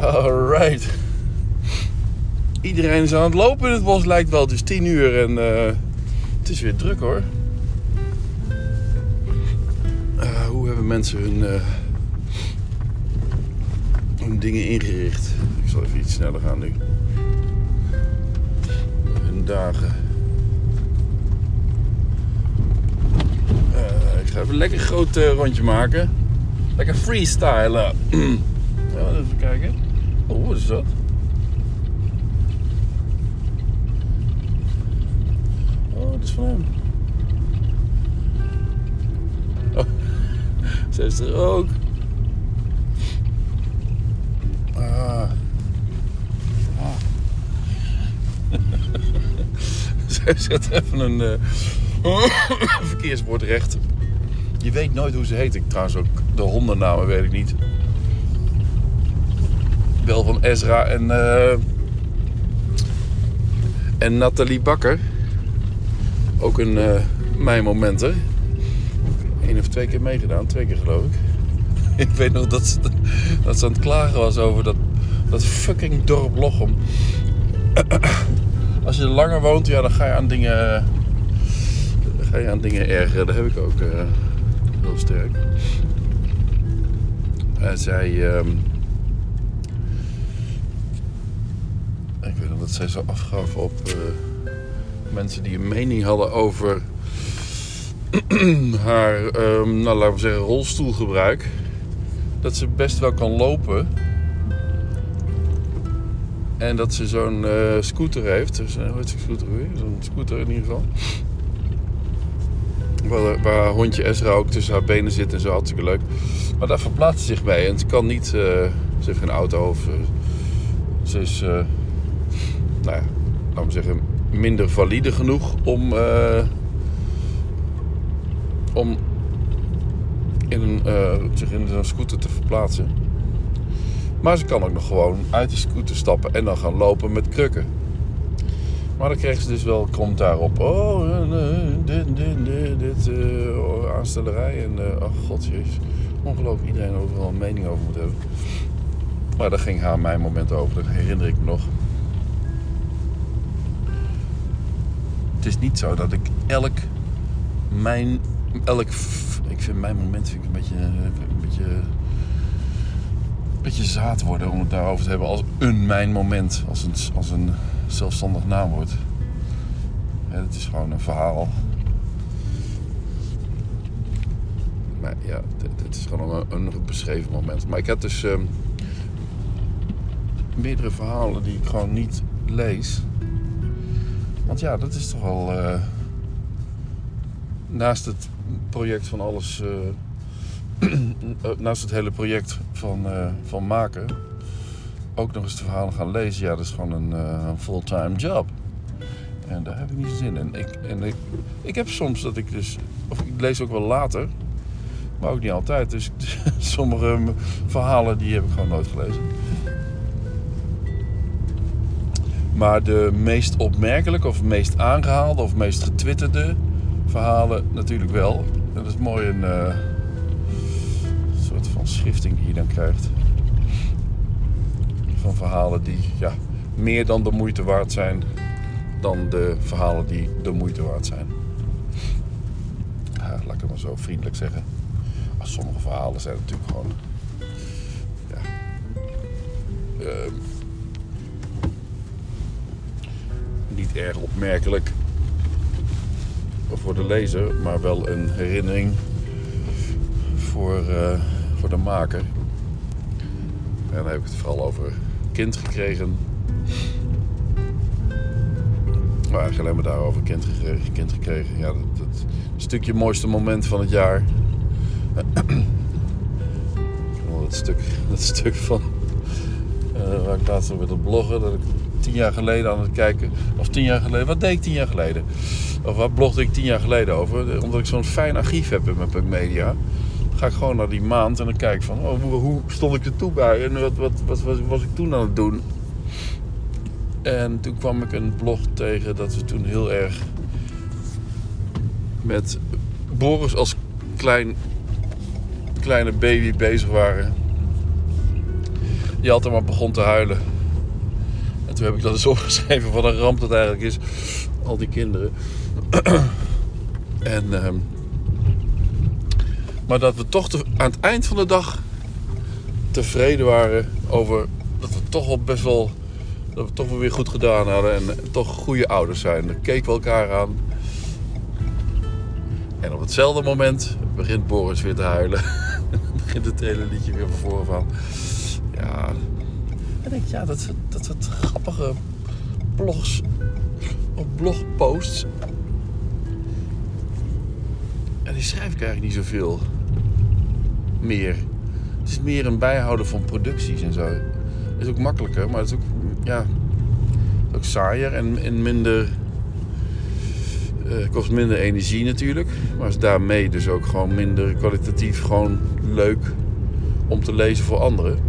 Alright. Iedereen is aan het lopen in het bos, lijkt wel. Het is 10 uur en uh, het is weer druk hoor. Uh, hoe hebben mensen hun, uh, hun dingen ingericht? Ik zal even iets sneller gaan nu. Hun dagen. ik ga even een lekker groot rondje maken. Lekker freestylen. ja, even kijken. Oh, wat is dat? Oh, dat is van hem. Oh, ze er ook. Ah. ah. Ze zet even een uh, verkeersbord recht. Je weet nooit hoe ze heet. Ik trouwens ook de hondennamen weet ik niet. Wel van Ezra en, uh, en Nathalie Bakker. Ook een uh, mijn momenten. Eén of twee keer meegedaan, twee keer geloof ik. ik weet nog dat ze, dat ze aan het klagen was over dat, dat fucking dorp Lochem. Als je er langer woont, ja, dan ga je aan dingen, ga je aan dingen ergeren. Dat heb ik ook uh, heel sterk. En zij. Um, ik weet nog dat zij zo afgaf op uh, mensen die een mening hadden over haar, um, nou laten we zeggen, rolstoelgebruik. Dat ze best wel kan lopen. En dat ze zo'n uh, scooter heeft. Dus, uh, hoe heet scooter weer? Zo'n scooter in ieder geval. Waar, waar hondje Ezra ook tussen haar benen zit en zo, hartstikke leuk. Maar daar verplaatst ze zich mee. En ze kan niet, uh, ze heeft geen auto of ze is, nou ja, laten we zeggen, minder valide genoeg om, om in een, zich in zo'n scooter te verplaatsen. Maar ze kan ook nog gewoon uit die scooter stappen en dan gaan lopen met krukken. Maar dan kreeg ze dus wel commentaar op. Oh, dit, dit, dit, dit uh, aanstellerij. En uh, ach god, jezus. Ongelooflijk iedereen overal een mening over moet hebben. Maar daar ging haar mijn moment over. Dat herinner ik me nog. Het is niet zo dat ik elk mijn elk ik vind mijn moment vind ik een beetje een beetje een beetje zaad worden om het daarover te hebben als een mijn moment als een, als een zelfstandig naamwoord. Ja, het is gewoon een verhaal. Maar ja, het is gewoon een, een, beschreven moment. Maar ik heb dus um, meerdere verhalen die ik gewoon niet lees. Want ja, dat is toch wel. Uh, naast het project van alles. Uh, naast het hele project van, van maken. Ook nog eens de verhalen gaan lezen. Ja, dat is gewoon een fulltime job. En daar heb ik niet zin in. Ik, en ik, ik heb soms dat ik dus. Of ik lees ook wel later. Maar ook niet altijd. Dus sommige verhalen die heb ik gewoon nooit gelezen. Maar de meest opmerkelijke of meest aangehaalde of meest getwitterde verhalen natuurlijk wel. Dat is mooi een uh, soort van schifting die je dan krijgt. Van verhalen die ja, meer dan de moeite waard zijn dan de verhalen die de moeite waard zijn. Laat ik het maar zo vriendelijk zeggen. Sommige verhalen zijn natuurlijk gewoon. Ja, uh, niet erg opmerkelijk voor de lezer, maar wel een herinnering voor, uh, voor de maker. En dan heb ik het vooral over kind gekregen. Maar eigenlijk alleen maar daarover kind gekregen. Kind gekregen. Ja, dat, stukje mooiste moment van het jaar. dat stuk, dat stuk van uh, waar ik laatst over wilde bloggen. Dat ik tien jaar geleden aan het kijken. Of tien jaar geleden. Wat deed ik tien jaar geleden? Of wat blogde ik tien jaar geleden over? Omdat ik zo'n fijn archief heb in mijn Punk Media. Ga ik gewoon naar die maand en dan kijk van oh, hoe, stond ik er toe bij en wat, wat, wat, wat was ik toen aan het doen? En toen kwam ik een blog tegen dat we toen heel erg met Boris als klein, kleine baby bezig waren. die altijd maar begon te huilen. En toen heb ik dat eens opgeschreven van een ramp dat eigenlijk is. Al die kinderen. en, ehm, maar dat we toch aan het eind van de dag tevreden waren over dat we toch wel best wel dat we toch wel weer goed gedaan hadden en toch goede ouders zijn. Dan keken we elkaar aan. En op hetzelfde moment begint Boris weer te huilen. begint het hele liedje weer van voren. Ja. En ik ja, dat, dat soort grappige blogs of blogposts. En die schrijf ik eigenlijk niet zoveel meer. Het is meer een bijhouden van producties en zo. Is ook makkelijker, maar het is ook, ja, ook saaier en, en minder. eh, kost minder energie natuurlijk. Maar is daarmee dus ook gewoon minder kwalitatief gewoon leuk om te lezen voor anderen.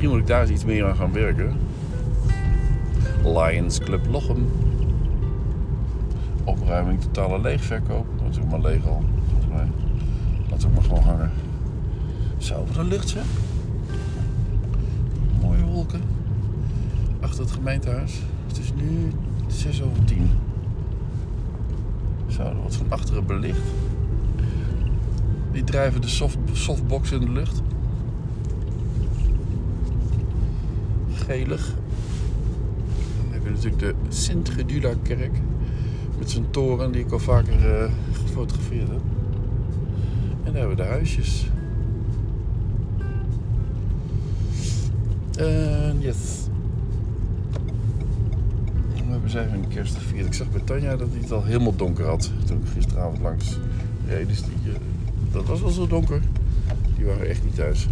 Misschien moet ik daar eens iets meer aan gaan werken. Lions Club Lochem. Opruiming totale leegverkoop. Dat is ook maar leeg al, volgens. Laat ook maar gewoon hangen. Zo, wat een lucht zeg. Mooie wolken. Achter het gemeentehuis. Het is nu 6 over 10. Zo, er wordt van achteren belicht. Die drijven de soft, softbox in de lucht. Gelig. Dan heb je natuurlijk de Sint-Gedula-kerk. Met zijn toren die ik al vaker eh, gefotografeerd heb. En daar hebben we de huisjes. En yes. We hebben zij hun kerst. Ik zag bij Tanja dat hij het al helemaal donker had. Toen ik gisteravond langs reed. Dus eh, dat was wel zo donker. Die waren echt niet thuis.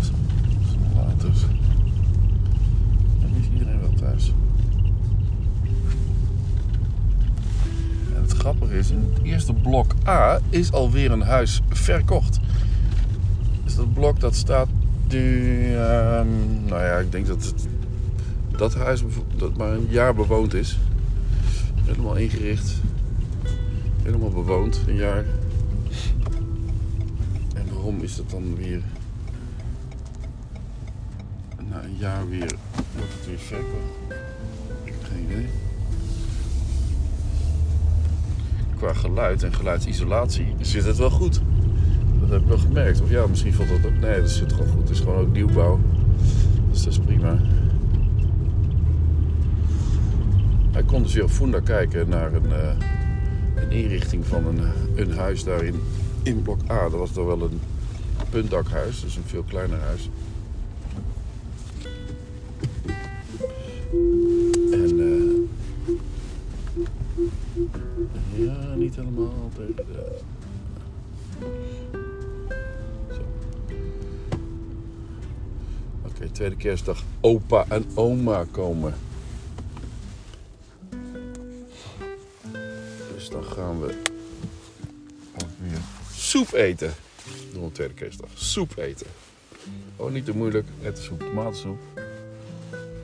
Zo, zo laat dus. En nu is iedereen wel thuis. Grappige is, in het eerste blok A is alweer een huis verkocht. Dus dat blok dat staat nu, ehm, nou ja, ik denk dat het, dat huis dat maar een jaar bewoond is. Helemaal ingericht. Helemaal bewoond, een jaar. En waarom is dat dan weer na een jaar weer, wordt het weer verkocht? Ik heb geen idee. Qua geluid en geluidsisolatie zit het wel goed. Dat heb ik wel gemerkt. Of ja, misschien valt dat ook. Nee, dat zit gewoon goed. Het is gewoon ook nieuwbouw. Dus dat is prima. Hij kon dus weer op Funda kijken naar een, eh, een inrichting van een, een huis daar in, in blok A. Dat was dan wel een puntdakhuis, dus een veel kleiner huis. Zo. Oké, tweede kerstdag. Opa en oma komen. Dus dan gaan we weer soep eten. Door een tweede kerstdag. Soep eten. Oh, niet te moeilijk. Net soep, tomatensoep.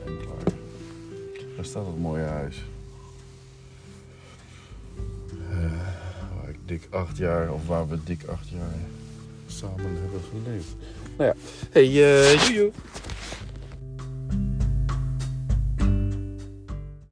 En klaar. Daar staat het mooie huis. Dik acht jaar, of waar we dik acht jaar samen hebben geleefd. Nou ja, hey, eh joejoe.